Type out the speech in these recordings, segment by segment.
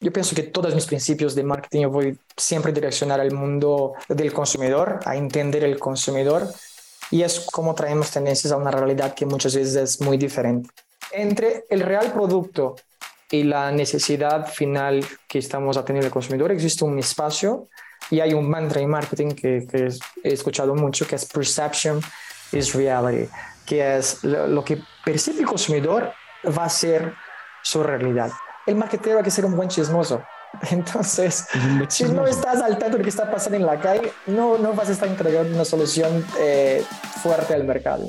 Yo pienso que todos mis principios de marketing yo voy siempre a direccionar al mundo del consumidor, a entender el consumidor y es como traemos tendencias a una realidad que muchas veces es muy diferente. Entre el real producto y la necesidad final que estamos atendiendo el consumidor existe un espacio y hay un mantra en marketing que, que he escuchado mucho que es perception is reality, que es lo, que percibe el consumidor va a ser su realidad. El marketero hay que ser un buen chismoso. Entonces, si no estás al tanto de lo que está pasando en la calle, no, no vas a estar entregando una solución eh, fuerte al mercado.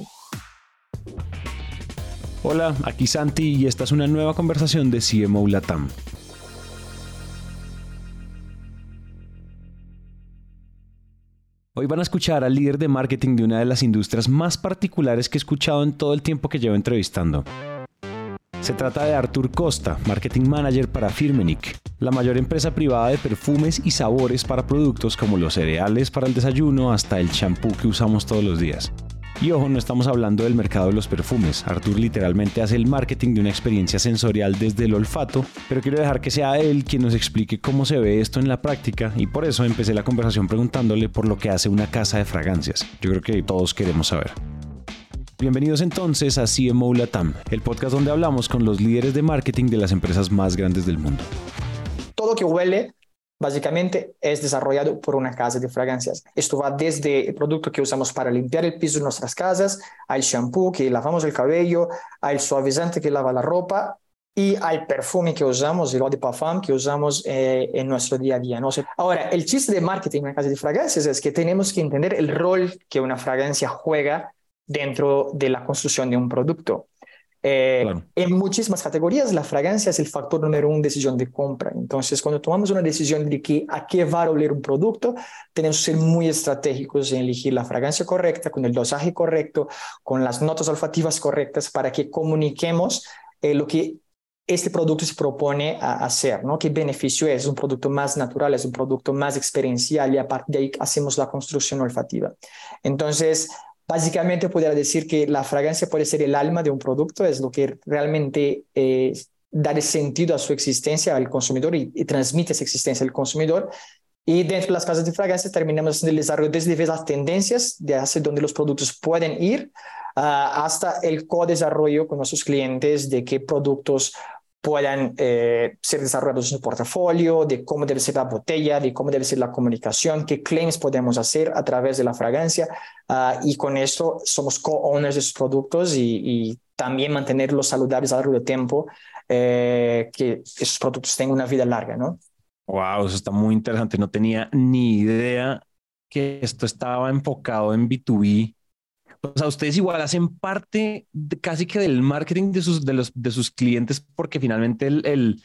Hola, aquí Santi y esta es una nueva conversación de CMO Latam. Hoy van a escuchar al líder de marketing de una de las industrias más particulares que he escuchado en todo el tiempo que llevo entrevistando. Se trata de Artur Costa, Marketing Manager para Firmenich, la mayor empresa privada de perfumes y sabores para productos como los cereales para el desayuno hasta el champú que usamos todos los días. Y ojo, no estamos hablando del mercado de los perfumes. Artur literalmente hace el marketing de una experiencia sensorial desde el olfato, pero quiero dejar que sea él quien nos explique cómo se ve esto en la práctica y por eso empecé la conversación preguntándole por lo que hace una casa de fragancias. Yo creo que todos queremos saber. Bienvenidos entonces a CMO Latam, el podcast donde hablamos con los líderes de marketing de las empresas más grandes del mundo. Todo que huele básicamente es desarrollado por una casa de fragancias. Esto va desde el producto que usamos para limpiar el piso de nuestras casas, al shampoo que lavamos el cabello, al suavizante que lava la ropa y al perfume que usamos, el eau de parfum que usamos eh, en nuestro día a día. ¿no? Ahora, el chiste de marketing en una casa de fragancias es que tenemos que entender el rol que una fragancia juega dentro de la construcción de un producto. Eh, en muchísimas categorías, la fragancia es el factor número uno de decisión de compra. Entonces, cuando tomamos una decisión de que a qué va a oler un producto, tenemos que ser muy estratégicos en elegir la fragancia correcta, con el dosaje correcto, con las notas olfativas correctas, para que comuniquemos eh, lo que este producto se propone a hacer, ¿no? ¿Qué beneficio es? Es un producto más natural, es un producto más experiencial y a partir de ahí hacemos la construcción olfativa. Entonces, Básicamente podría decir que la fragancia puede ser el alma de un producto, es lo que realmente eh, da sentido a su existencia al consumidor y, transmite esa existencia al consumidor. Y dentro de las casas de fragancia terminamos haciendo el desarrollo desde las tendencias de hacia dónde los productos pueden ir ah, hasta el co-desarrollo con nuestros clientes de qué productos puedan eh, ser desarrollados en su portafolio, de cómo debe ser la botella, de cómo debe ser la comunicación, qué claims podemos hacer a través de la fragancia. Ah, y con esto somos co-owners de sus productos y, también mantenerlos saludables a lo largo del tiempo, eh, que esos productos tengan una vida larga, ¿no? Wow, eso está muy interesante. No tenía ni idea que esto estaba enfocado en B2B o sea, ustedes igual hacen parte casi que del marketing de sus, de, los, de sus clientes porque finalmente el, el,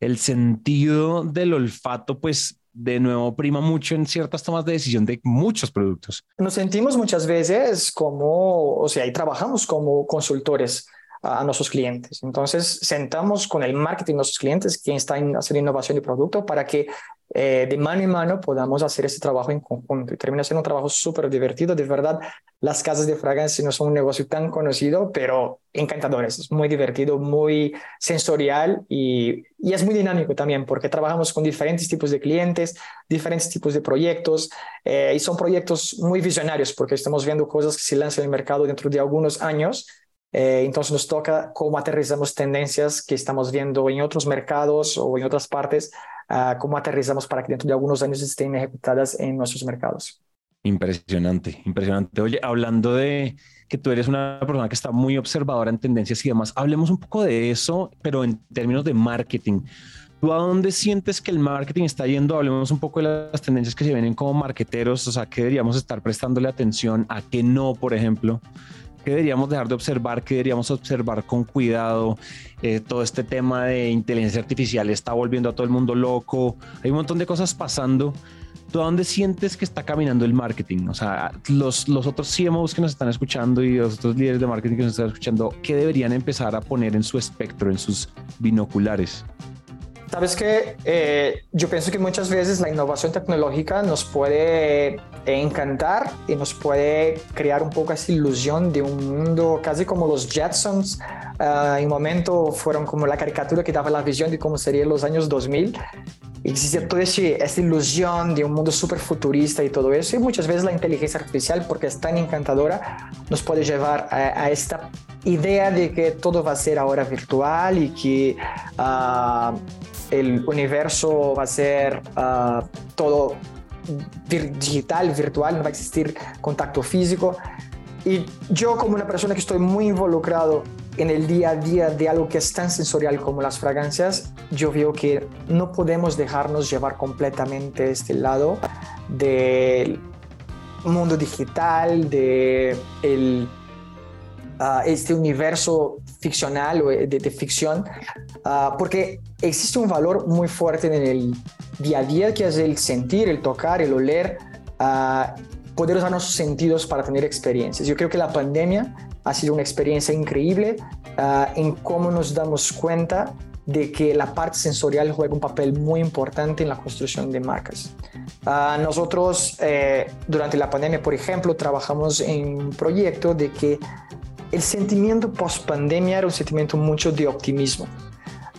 el sentido del olfato, pues de nuevo prima mucho en ciertas tomas de decisión de muchos productos. Nos sentimos muchas veces como, o sea, y trabajamos como consultores a, nuestros clientes. Entonces, sentamos con el marketing de nuestros clientes, quien está en hacer innovación de producto, para que eh, de mano en mano podamos hacer ese trabajo en conjunto. Y termina siendo un trabajo súper divertido. De verdad, las casas de fragancia no son un negocio tan conocido, pero encantadores. Es muy divertido, muy sensorial y, y es muy dinámico también porque trabajamos con diferentes tipos de clientes, diferentes tipos de proyectos eh, y son proyectos muy visionarios porque estamos viendo cosas que se lanzan en el mercado dentro de algunos años eh, entonces nos toca cómo aterrizamos tendencias que estamos viendo en otros mercados o en otras partes, uh, cómo aterrizamos para que dentro de algunos años estén ejecutadas en nuestros mercados. Impresionante, impresionante. Oye, hablando de que tú eres una persona que está muy observadora en tendencias y demás, hablemos un poco de eso, pero en términos de marketing. ¿Tú a dónde sientes que el marketing está yendo? Hablemos un poco de las tendencias que se vienen como marketeros, o sea, ¿qué deberíamos estar prestándole atención? ¿A qué no, por ejemplo? ¿Qué deberíamos dejar de observar? ¿Qué deberíamos observar con cuidado? Eh, todo este tema de inteligencia artificial está volviendo a todo el mundo loco. Hay un montón de cosas pasando. ¿Tú a dónde sientes que está caminando el marketing? O sea, los, los otros CMOs que nos están escuchando y los otros líderes de marketing que nos están escuchando, ¿qué deberían empezar a poner en su espectro, en sus binoculares? Sabes que eh, yo pienso que muchas veces la innovación tecnológica nos puede encantar y nos puede crear un poco esa ilusión de un mundo casi como los Jetsons. Uh, en un momento fueron como la caricatura que daba la visión de cómo serían los años 2000. Existía toda esa ilusión de un mundo súper futurista y todo eso. Y muchas veces la inteligencia artificial, porque es tan encantadora, nos puede llevar a, a esta idea de que todo va a ser ahora virtual y que uh, el universo va a ser uh, todo digital, virtual, no va a existir contacto físico. Y yo como una persona que estoy muy involucrado en el día a día de algo que es tan sensorial como las fragancias, yo veo que no podemos dejarnos llevar completamente este lado del mundo digital, de uh, este universo ficcional o de, de ficción, uh, porque existe un valor muy fuerte en el día a día que es el sentir, el tocar, el oler, uh, poder usar nuestros sentidos para tener experiencias. Yo creo que la pandemia ha sido una experiencia increíble en cómo nos damos cuenta de que la parte sensorial juega un papel muy importante en la construcción de marcas. Uh, nosotros eh, durante la pandemia, por ejemplo, trabajamos en un proyecto de que el sentimiento post pandemia era un sentimiento mucho de optimismo.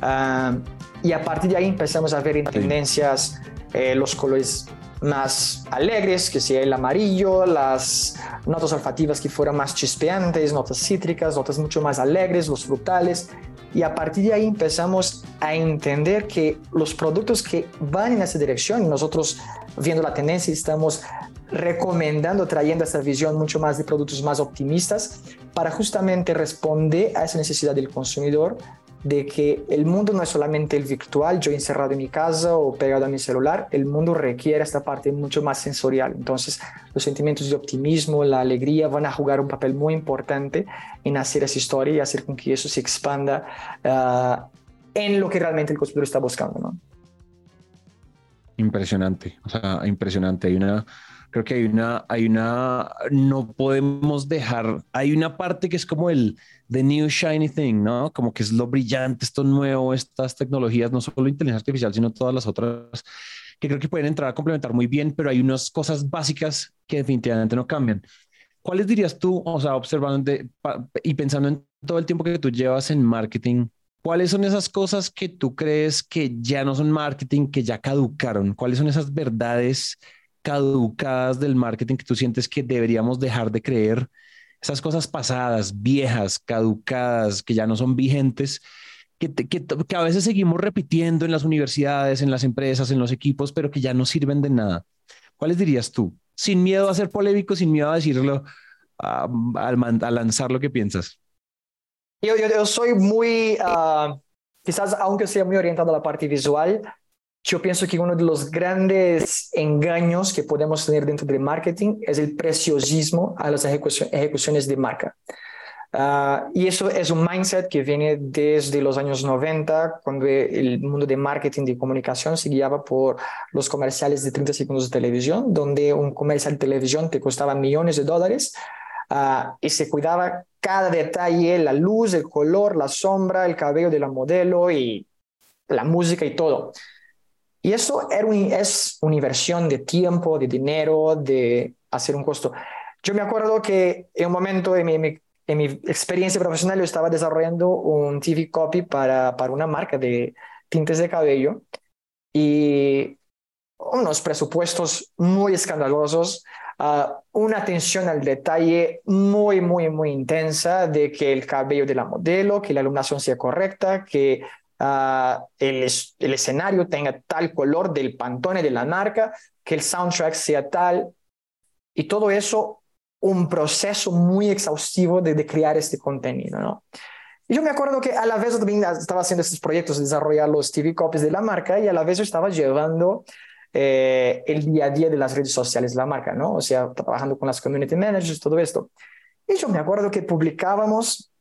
Uh, y a partir de ahí empezamos a ver en tendencias eh, los colores más alegres, que sea el amarillo, las notas olfativas que fueran más chispeantes, notas cítricas, notas mucho más alegres, los frutales. Y a partir de ahí empezamos a entender que los productos que van en esa dirección, nosotros viendo la tendencia estamos recomendando, trayendo esa visión mucho más de productos más optimistas para justamente responder a esa necesidad del consumidor de que el mundo no es solamente el virtual, yo encerrado en mi casa o pegado a mi celular, el mundo requiere esta parte mucho más sensorial. Entonces, los sentimientos de optimismo, la alegría van a jugar un papel muy importante en hacer esa historia y hacer con que eso se expanda uh, en lo que realmente el consumidor está buscando. Impresionante, o sea, impresionante. Hay una creo que hay una, hay una, no podemos dejar, hay una parte que es como el the new shiny thing, ¿no? Como que es lo brillante, esto nuevo, estas tecnologías, no solo inteligencia artificial, sino todas las otras que creo que pueden entrar a complementar muy bien, pero hay unas cosas básicas que definitivamente no cambian. ¿Cuáles dirías tú, o sea, observando y pensando en todo el tiempo que tú llevas en marketing, ¿Cuáles son esas cosas que tú crees que ya no son marketing, que ya caducaron? ¿Cuáles son esas verdades caducadas del marketing que tú sientes que deberíamos dejar de creer, esas cosas pasadas, viejas, caducadas, que ya no son vigentes, que, que, que, a veces seguimos repitiendo en las universidades, en las empresas, en los equipos, pero que ya no sirven de nada. ¿Cuáles dirías tú? Sin miedo a ser polémico, sin miedo a decirlo, a, a, lanzar lo que piensas. Yo, yo, yo soy muy, uh, quizás aunque sea muy orientado a la parte visual, yo pienso que uno de los grandes engaños que podemos tener dentro del marketing es el preciosismo a las ejecuciones de marca. Uh, y eso es un mindset que viene desde los años 90, cuando el mundo de marketing de comunicación se guiaba por los comerciales de 30 segundos de televisión, donde un comercial de televisión te costaba millones de dólares uh, y se cuidaba cada detalle, la luz, el color, la sombra, el cabello de la modelo y la música y todo. Y eso era es una inversión de tiempo, de dinero, de hacer un costo. Yo me acuerdo que en un momento en mi, en mi experiencia profesional yo estaba desarrollando un TV copy para, para una marca de tintes de cabello y unos presupuestos muy escandalosos, uh, una atención al detalle muy, muy, muy intensa de que el cabello de la modelo, que la iluminación sea correcta, que uh, el, el, escenario tenga tal color del pantone de la marca, que el soundtrack sea tal, y todo eso un proceso muy exhaustivo de, de crear este contenido, ¿no? Yo me acuerdo que a la vez también estaba haciendo estos proyectos de desarrollar los TV copies de la marca y a la vez yo estaba llevando eh, el día a día de las redes sociales de la marca, ¿no? O sea, trabajando con las community managers, todo esto. Y yo me acuerdo que publicábamos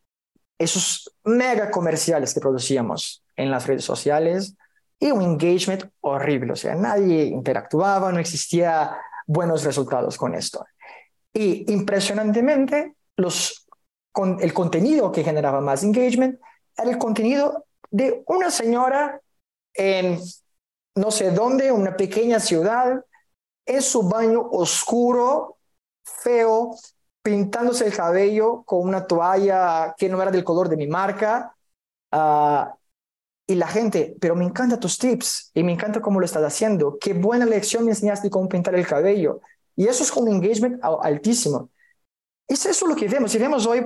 esos mega comerciales que producíamos en las redes sociales y un engagement horrible, o sea, nadie interactuaba, no existía buenos resultados con esto. Y impresionantemente, los, con el contenido que generaba más engagement era el contenido de una señora en no sé dónde, una pequeña ciudad, en su baño oscuro, feo, pintándose el cabello con una toalla que no era del color de mi marca. Ah, y la gente, pero me encantan tus tips y me encanta cómo lo estás haciendo. Qué buena lección me enseñaste de cómo pintar el cabello. Y eso es un engagement altísimo. Es eso lo que vemos. Y vemos hoy,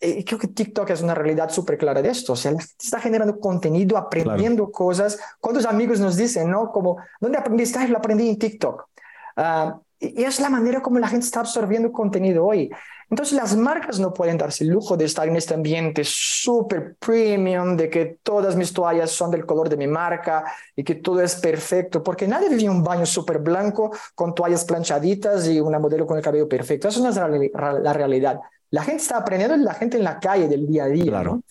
eh, creo que TikTok es una realidad súper clara de esto. O sea, la gente está generando contenido, aprendiendo cosas. ¿Cuántos amigos nos dicen, no? Como, ¿dónde aprendiste? Lo aprendí en TikTok. Uh, y es la manera como la gente está absorbiendo contenido hoy. Entonces las marcas no pueden darse el lujo de estar en este ambiente súper premium, de que todas mis toallas son del color de mi marca y que todo es perfecto, porque nadie vive en un baño súper blanco con toallas planchaditas y una modelo con el cabello perfecto. Eso no es la, realidad. La gente está aprendiendo la gente en la calle del día a día. Claro.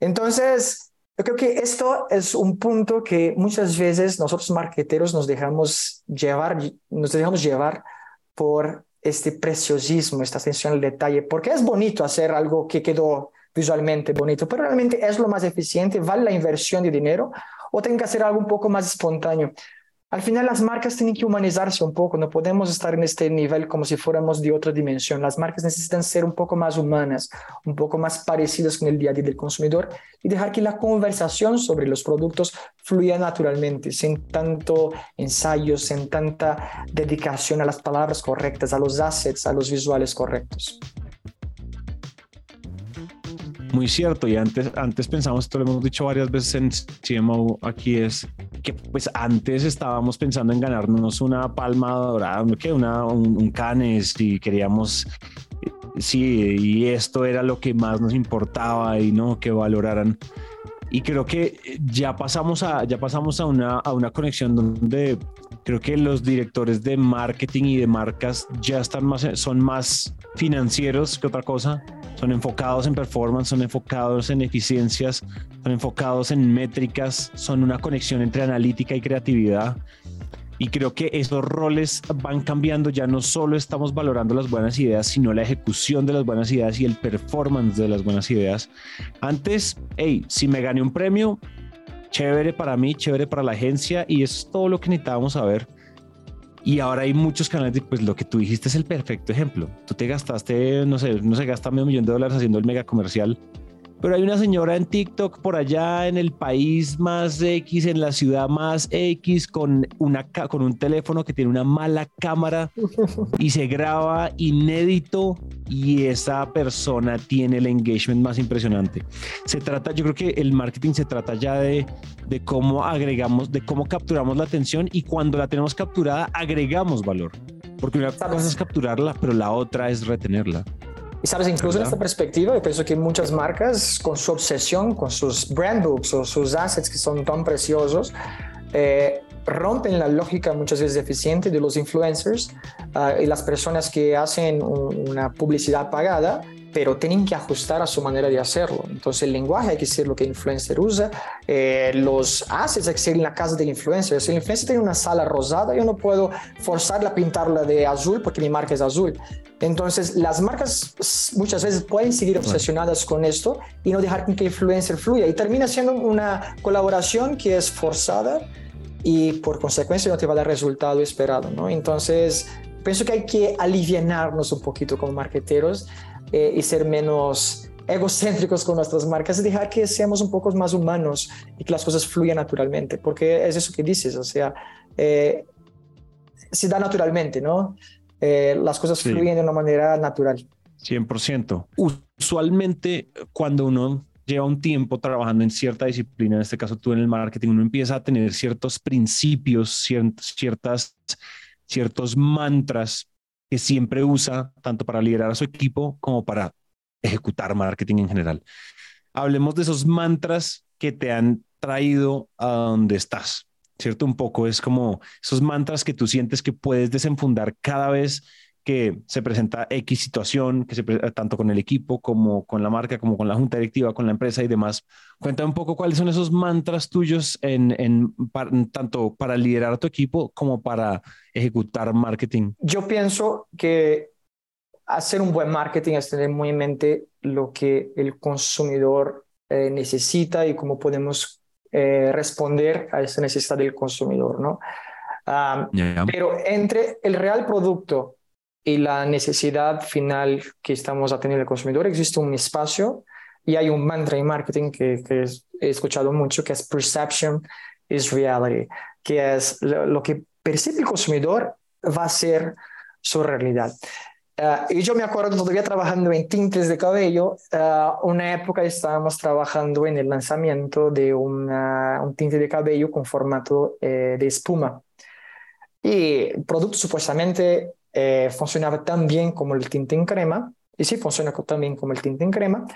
Entonces, yo creo que esto es un punto que muchas veces nosotros marqueteros nos dejamos llevar, nos dejamos llevar por este preciosismo, esta atención al detalle, porque es bonito hacer algo que quedó visualmente bonito, pero realmente es lo más eficiente, vale la inversión de dinero o tengo que hacer algo un poco más espontáneo. Al final las marcas tienen que humanizarse un poco, no podemos estar en este nivel como si fuéramos de otra dimensión. Las marcas necesitan ser un poco más humanas, un poco más parecidas con el día a día del consumidor y dejar que la conversación sobre los productos fluya naturalmente, sin tanto ensayo, sin tanta dedicación a las palabras correctas, a los assets, a los visuales correctos. Muy cierto, y antes, antes pensamos, esto lo hemos dicho varias veces en CMO, aquí es que pues antes estábamos pensando en ganarnos una palma dorada, que una, un, un canes y queríamos, sí, y esto era lo que más nos importaba y no que valoraran. Y creo que ya pasamos a, ya pasamos a una, a una conexión donde creo que los directores de marketing y de marcas ya están más, son más financieros que otra cosa son enfocados en performance, son enfocados en eficiencias, son enfocados en métricas, son una conexión entre analítica y creatividad. Y creo que esos roles van cambiando, ya no solo estamos valorando las buenas ideas, sino la ejecución de las buenas ideas y el performance de las buenas ideas. Antes, hey, si me gané un premio, chévere para mí, chévere para la agencia y eso es todo lo que necesitábamos saber. Y ahora hay muchos canales, pues lo que tú dijiste es el perfecto ejemplo. Tú te gastaste, no sé, no se gasta medio millón de dólares haciendo el mega comercial pero hay una señora en TikTok por allá en el país más X, en la ciudad más X, con, una, con un teléfono que tiene una mala cámara y se graba inédito y esa persona tiene el engagement más impresionante. Se trata, yo creo que el marketing se trata ya de, de cómo agregamos, de cómo capturamos la atención y cuando la tenemos capturada agregamos valor. Porque una cosa es capturarla, pero la otra es retenerla. Y sabes, incluso en esta perspectiva, yo pienso que muchas marcas con su obsesión, con sus brand books o sus assets que son tan preciosos, eh, rompen la lógica muchas veces eficiente de los influencers ah, y las personas que hacen una publicidad pagada pero tienen que ajustar a su manera de hacerlo. Entonces el lenguaje hay que ser lo que el influencer usa, eh, los assets hay que ser en la casa del influencer. Si el influencer tiene una sala rosada, yo no puedo forzarla a pintarla de azul porque mi marca es azul. Entonces las marcas muchas veces pueden seguir obsesionadas con esto y no dejar que el influencer fluya y termina siendo una colaboración que es forzada y por consecuencia no te va a dar resultado esperado, ¿no? Entonces, pienso que hay que aliviarnos un poquito como marqueteros eh, y ser menos egocéntricos con nuestras marcas dejar que seamos un poco más humanos y que las cosas fluyan naturalmente, porque es eso que dices, o sea, eh, se da naturalmente, ¿no? Eh, las cosas fluyen de una manera natural. 100%. Usualmente cuando uno lleva un tiempo trabajando en cierta disciplina, en este caso tú en el marketing, uno empieza a tener ciertos principios, ciertas, ciertos mantras que siempre usa tanto para liderar a su equipo como para ejecutar marketing en general. Hablemos de esos mantras que te han traído a donde estás, ¿cierto? Un poco es como esos mantras que tú sientes que puedes desenfundar cada vez que se presenta X situación, que se tanto con el equipo como con la marca, como con la junta directiva, con la empresa y demás. Cuéntame un poco cuáles son esos mantras tuyos en, en, tanto para liderar a tu equipo como para ejecutar marketing. Yo pienso que hacer un buen marketing es tener muy en mente lo que el consumidor eh, necesita y cómo podemos eh, responder a esa necesidad del consumidor, ¿no? Pero entre el real producto y la necesidad final que estamos atendiendo el consumidor existe un espacio y hay un mantra en marketing que, que he escuchado mucho que es perception is reality, que es lo, que percibe el consumidor va a ser su realidad. Uh, y yo me acuerdo todavía trabajando en tintes de cabello, uh, una época estábamos trabajando en el lanzamiento de una, un tinte de cabello con formato eh, de espuma. Y el producto supuestamente eh, funcionaba tan bien como el tinte en crema, y sí funciona tan bien como el tinte en crema,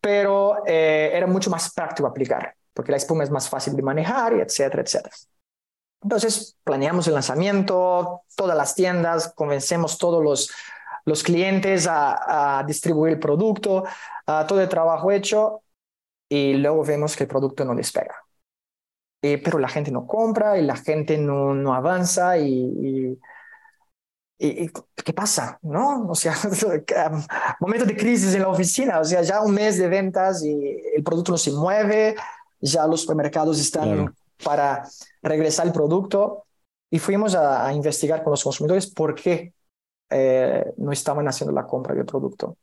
pero eh, era mucho más práctico aplicar, porque la espuma es más fácil de manejar, y etcétera, etcétera. Entonces, planeamos el lanzamiento, todas las tiendas, convencemos todos los, los clientes a, a distribuir el producto, a todo el trabajo hecho, y luego vemos que el producto no despega. Eh, pero la gente no compra y la gente no, no avanza y, y, ¿qué pasa? ¿No? O sea, momento de crisis en la oficina, o sea, ya un mes de ventas y el producto no se mueve, ya los supermercados están para regresar el producto y fuimos a, investigar con los consumidores por qué eh, no estaban haciendo la compra del producto.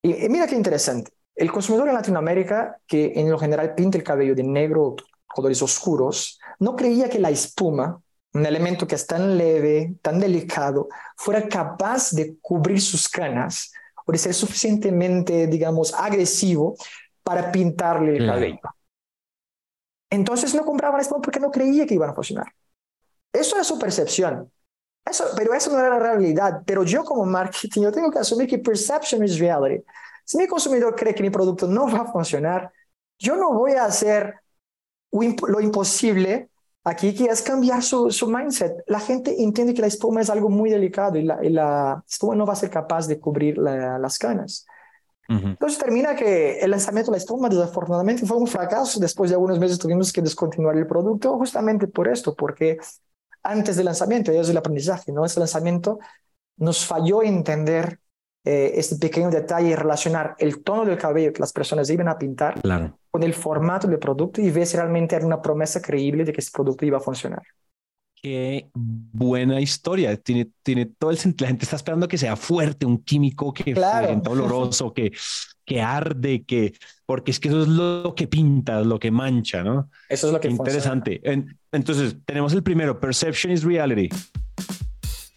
Y, y, mira qué interesante. El consumidor en Latinoamérica, que en lo general pinta el cabello de negro colores oscuros, no creía que la espuma, un elemento que es tan leve, tan delicado, fuera capaz de cubrir sus canas o de ser suficientemente, digamos, agresivo para pintarle el cabello. Entonces no compraba la espuma porque no creía que iban a funcionar. Eso es su percepción. Eso, pero eso no era la realidad. Pero yo como marketing, yo tengo que asumir que perception is reality. Si mi consumidor cree que mi producto no va a funcionar, yo no voy a hacer lo imposible aquí, que es cambiar su, su, mindset. La gente entiende que la espuma es algo muy delicado y la, la espuma no va a ser capaz de cubrir las canas. Entonces termina que el lanzamiento de la espuma desafortunadamente fue un fracaso. Después de algunos meses tuvimos que descontinuar el producto justamente por esto, porque antes del lanzamiento, y es el aprendizaje, ¿no? Ese lanzamiento nos falló entender eh, este pequeño detalle y relacionar el tono del cabello que las personas iban a pintar con el formato del producto y ver si realmente era una promesa creíble de que ese producto iba a funcionar. Qué buena historia. Tiene, tiene todo el sentido. La gente está esperando que sea fuerte, un químico que claro. oloroso, que, que arde, que, porque es que eso es lo que pinta, lo que mancha, ¿no? Eso es lo que Interesante. Entonces, tenemos el primero, Perception is Reality.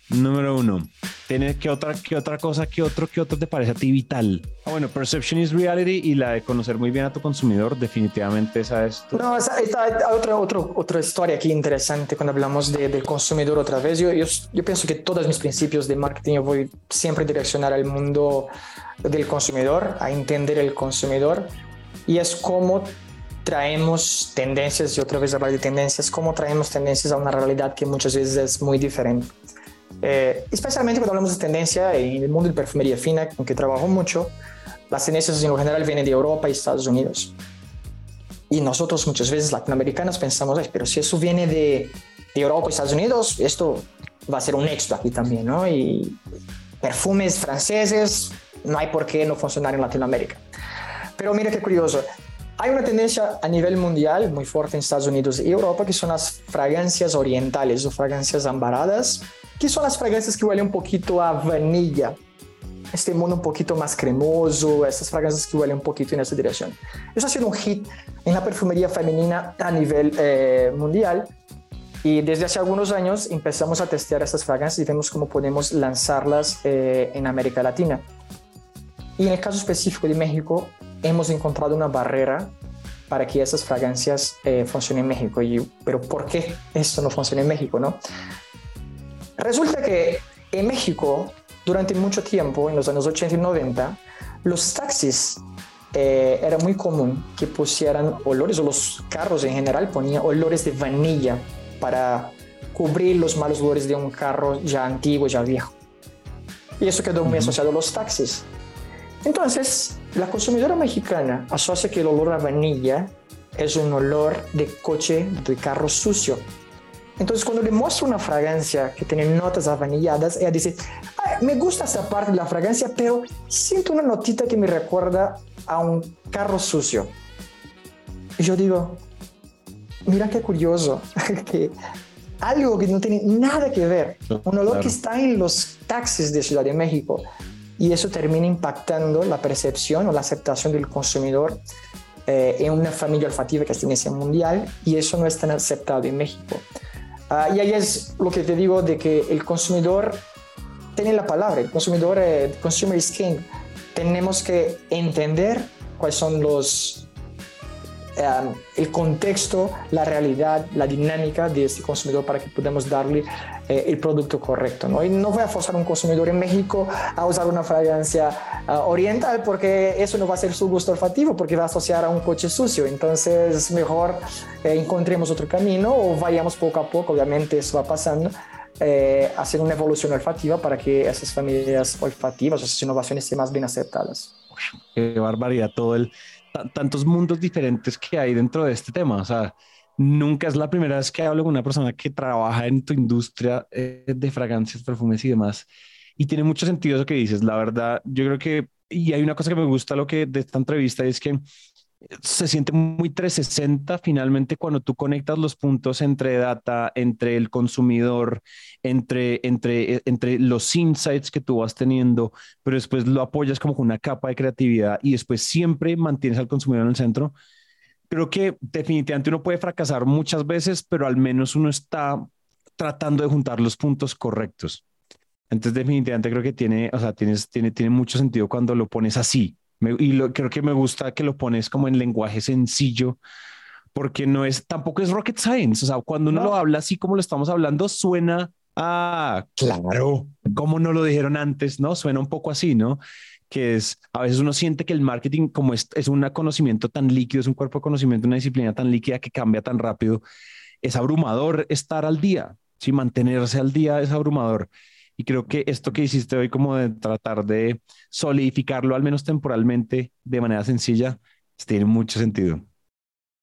Número uno. ¿Tienes qué otra, qué otra cosa, qué otro, qué otro te parece a ti vital? Ah, bueno, perception is reality y la de conocer muy bien a tu consumidor, definitivamente esa es. No, esa, otra, otra, otra historia aquí interesante cuando hablamos de, del consumidor otra vez. Yo, yo, yo, pienso que todos mis principios de marketing yo voy siempre a direccionar al mundo del consumidor, a entender el consumidor y es como traemos tendencias, y otra vez hablar de tendencias, cómo traemos tendencias a una realidad que muchas veces es muy diferente. Eh, especialmente cuando hablamos de tendencia en el mundo de perfumería fina, con que trabajo mucho, las tendencias en lo general vienen de Europa y Estados Unidos. Y nosotros muchas veces latinoamericanos pensamos, pero si eso viene de, de Europa y Estados Unidos, esto va a ser un éxito aquí también, ¿no? Y perfumes franceses, no hay por qué no funcionar en Latinoamérica. Pero mira qué curioso, hay una tendencia a nivel mundial muy fuerte en Estados Unidos y Europa que son las fragancias orientales o fragancias ambaradas que son las fragancias que huelen un poquito a vanilla. Este mundo un poquito más cremoso, estas fragancias que huelen un poquito en esa dirección. Eso ha sido un hit en la perfumería femenina a nivel eh, mundial y desde hace algunos años empezamos a testear estas fragancias y vemos cómo podemos lanzarlas eh, en América Latina. Y en el caso específico de México, hemos encontrado una barrera para que esas fragancias eh, funcionen en México. Y, pero ¿por qué esto no funciona en México? No? Resulta que en México, durante mucho tiempo, en los años 80 y 90, los taxis eh, era muy común que pusieran olores, o los carros en general ponían olores de vanilla para cubrir los malos olores de un carro ya antiguo, ya viejo. Y eso quedó muy asociado a los taxis. Entonces, la consumidora mexicana asocia que el olor a vanilla es un olor de coche, de carro sucio. Entonces, cuando le muestro una fragancia que tiene notas avanilladas, ella dice, me gusta esa parte de la fragancia, pero siento una notita que me recuerda a un carro sucio. Y yo digo, mira qué curioso, que algo que no tiene nada que ver, un olor que está en los taxis de Ciudad de México, y eso termina impactando la percepción o la aceptación del consumidor eh, en una familia olfativa que es tendencia mundial, y eso no es tan aceptado en México. Ah, y ahí es lo que te digo de que el consumidor tiene la palabra, el consumidor, el eh, consumer is king. Tenemos que entender cuáles son los Em, el contexto, la realidad, la dinámica de este consumidor para que podamos darle eh, el producto correcto. ¿no? Y no voy a forzar a un consumidor en México a usar una fragancia ah, oriental porque eso no va a ser su gusto olfativo porque va a asociar a un coche sucio. Entonces, mejor eh, encontremos otro camino o vayamos poco a poco, obviamente eso va pasando. Eh, hacer una evolución olfativa para que esas familias olfativas, esas innovaciones estén más bien aceptadas. Qué barbaridad todo el, tantos mundos diferentes que hay dentro de este tema. O sea, nunca es la primera vez que hablo con una persona que trabaja en tu industria eh, de fragancias, perfumes y demás. Y tiene mucho sentido eso que dices. La verdad, yo creo que, y hay una cosa que me gusta lo que de esta entrevista es que se siente muy 360 finalmente cuando tú conectas los puntos entre data, entre el consumidor, entre, entre, entre los insights que tú vas teniendo, pero después lo apoyas como con una capa de creatividad y después siempre mantienes al consumidor en el centro. Creo que definitivamente uno puede fracasar muchas veces, pero al menos uno está tratando de juntar los puntos correctos. Entonces definitivamente creo que tiene, o sea, tienes, tiene, tiene mucho sentido cuando lo pones así, y lo, creo que me gusta que lo pones como en lenguaje sencillo, porque no es, tampoco es rocket science. O sea, cuando uno lo habla así como lo estamos hablando, suena a, claro, como no lo dijeron antes, ¿no? Suena un poco así, ¿no? Que es, a veces uno siente que el marketing, como es, es un conocimiento tan líquido, es un cuerpo de conocimiento, una disciplina tan líquida que cambia tan rápido, es abrumador estar al día, si mantenerse al día es abrumador. Y creo que esto que hiciste hoy, como de tratar de solidificarlo, al menos temporalmente, de manera sencilla, tiene mucho sentido.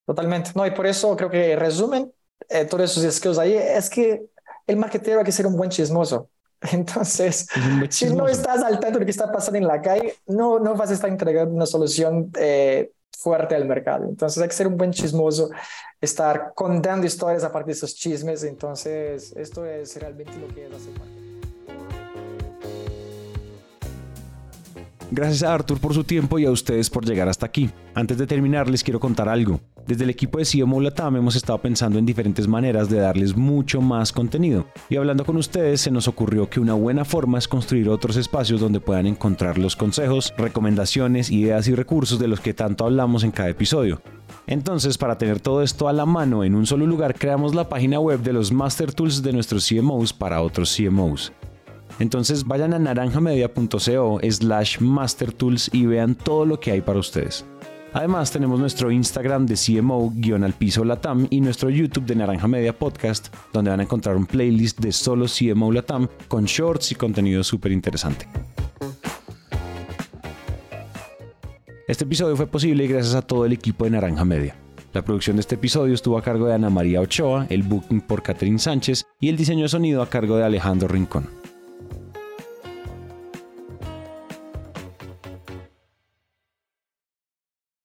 Totalmente. No, y por eso creo que resumen eh, todos esos skills ahí es que el marketero hay que ser un buen chismoso. Entonces, si no estás al tanto de lo que está pasando en la calle, no, no vas a estar entregando una solución eh, fuerte al mercado. Entonces, hay que ser un buen chismoso, estar contando historias a partir de esos chismes. Entonces, esto es realmente lo que es hacer marketing. Gracias a Arthur por su tiempo y a ustedes por llegar hasta aquí. Antes de terminar les quiero contar algo. Desde el equipo de CMO Latam hemos estado pensando en diferentes maneras de darles mucho más contenido. Y hablando con ustedes se nos ocurrió que una buena forma es construir otros espacios donde puedan encontrar los consejos, recomendaciones, ideas y recursos de los que tanto hablamos en cada episodio. Entonces, para tener todo esto a la mano en un solo lugar, creamos la página web de los Master Tools de nuestros CMOs para otros CMOs. Entonces vayan a naranjamedia.co slash mastertools y vean todo lo que hay para ustedes. Además tenemos nuestro Instagram de CMO al piso Latam y nuestro YouTube de Naranja Media Podcast, donde van a encontrar un playlist de solo CMO Latam con shorts y contenido súper interesante. Este episodio fue posible gracias a todo el equipo de Naranja Media. La producción de este episodio estuvo a cargo de Ana María Ochoa, el booking por Catherine Sánchez y el diseño de sonido a cargo de Alejandro Rincón.